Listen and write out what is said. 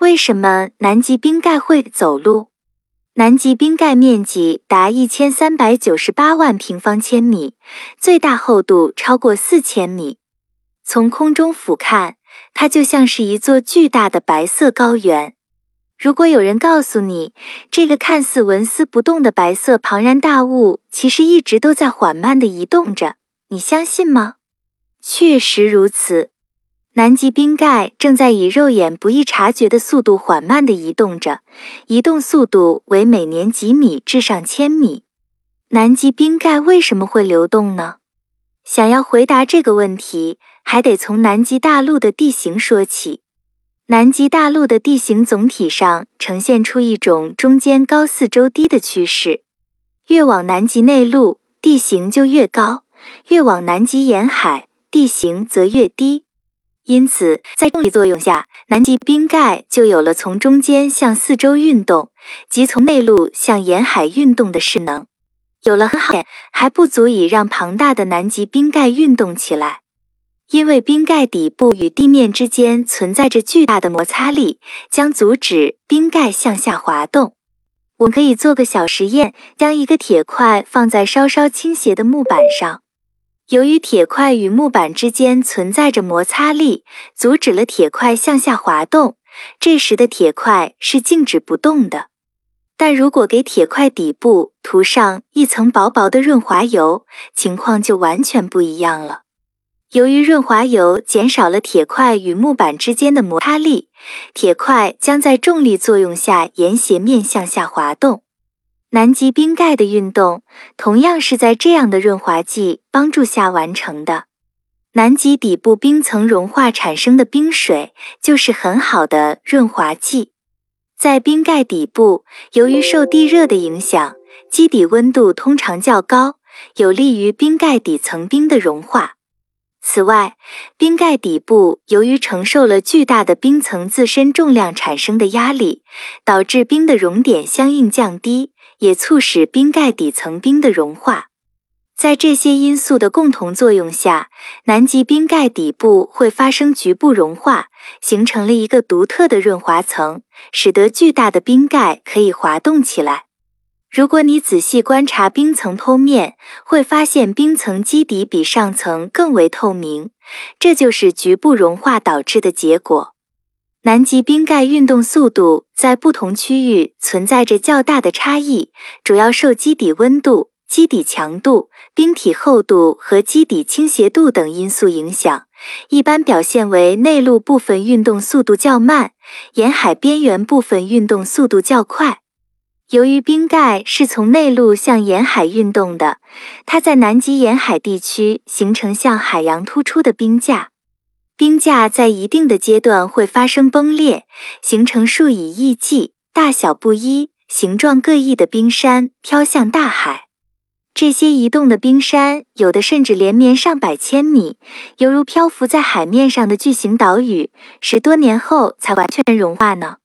为什么南极冰盖会走路？南极冰盖面积达一千三百九十八万平方千米，最大厚度超过四千米。从空中俯瞰，它就像是一座巨大的白色高原。如果有人告诉你，这个看似纹丝不动的白色庞然大物，其实一直都在缓慢地移动着，你相信吗？确实如此。南极冰盖正在以肉眼不易察觉的速度缓慢地移动着，移动速度为每年几米至上千米。南极冰盖为什么会流动呢？想要回答这个问题，还得从南极大陆的地形说起。南极大陆的地形总体上呈现出一种中间高、四周低的趋势，越往南极内陆，地形就越高；越往南极沿海，地形则越低。因此，在重力作用下，南极冰盖就有了从中间向四周运动，即从内陆向沿海运动的势能。有了很好，还不足以让庞大的南极冰盖运动起来，因为冰盖底部与地面之间存在着巨大的摩擦力，将阻止冰盖向下滑动。我们可以做个小实验，将一个铁块放在稍稍倾斜的木板上。由于铁块与木板之间存在着摩擦力，阻止了铁块向下滑动。这时的铁块是静止不动的。但如果给铁块底部涂上一层薄薄的润滑油，情况就完全不一样了。由于润滑油减少了铁块与木板之间的摩擦力，铁块将在重力作用下沿斜面向下滑动。南极冰盖的运动同样是在这样的润滑剂帮助下完成的。南极底部冰层融化产生的冰水就是很好的润滑剂。在冰盖底部，由于受地热的影响，基底温度通常较高，有利于冰盖底层冰的融化。此外，冰盖底部由于承受了巨大的冰层自身重量产生的压力，导致冰的熔点相应降低。也促使冰盖底层冰的融化，在这些因素的共同作用下，南极冰盖底部会发生局部融化，形成了一个独特的润滑层，使得巨大的冰盖可以滑动起来。如果你仔细观察冰层剖面，会发现冰层基底比上层更为透明，这就是局部融化导致的结果。南极冰盖运动速度在不同区域存在着较大的差异，主要受基底温度、基底强度、冰体厚度和基底倾斜度等因素影响。一般表现为内陆部分运动速度较慢，沿海边缘部分运动速度较快。由于冰盖是从内陆向沿海运动的，它在南极沿海地区形成向海洋突出的冰架。冰架在一定的阶段会发生崩裂，形成数以亿计、大小不一、形状各异的冰山飘向大海。这些移动的冰山，有的甚至连绵上百千米，犹如漂浮在海面上的巨型岛屿，十多年后才完全融化呢。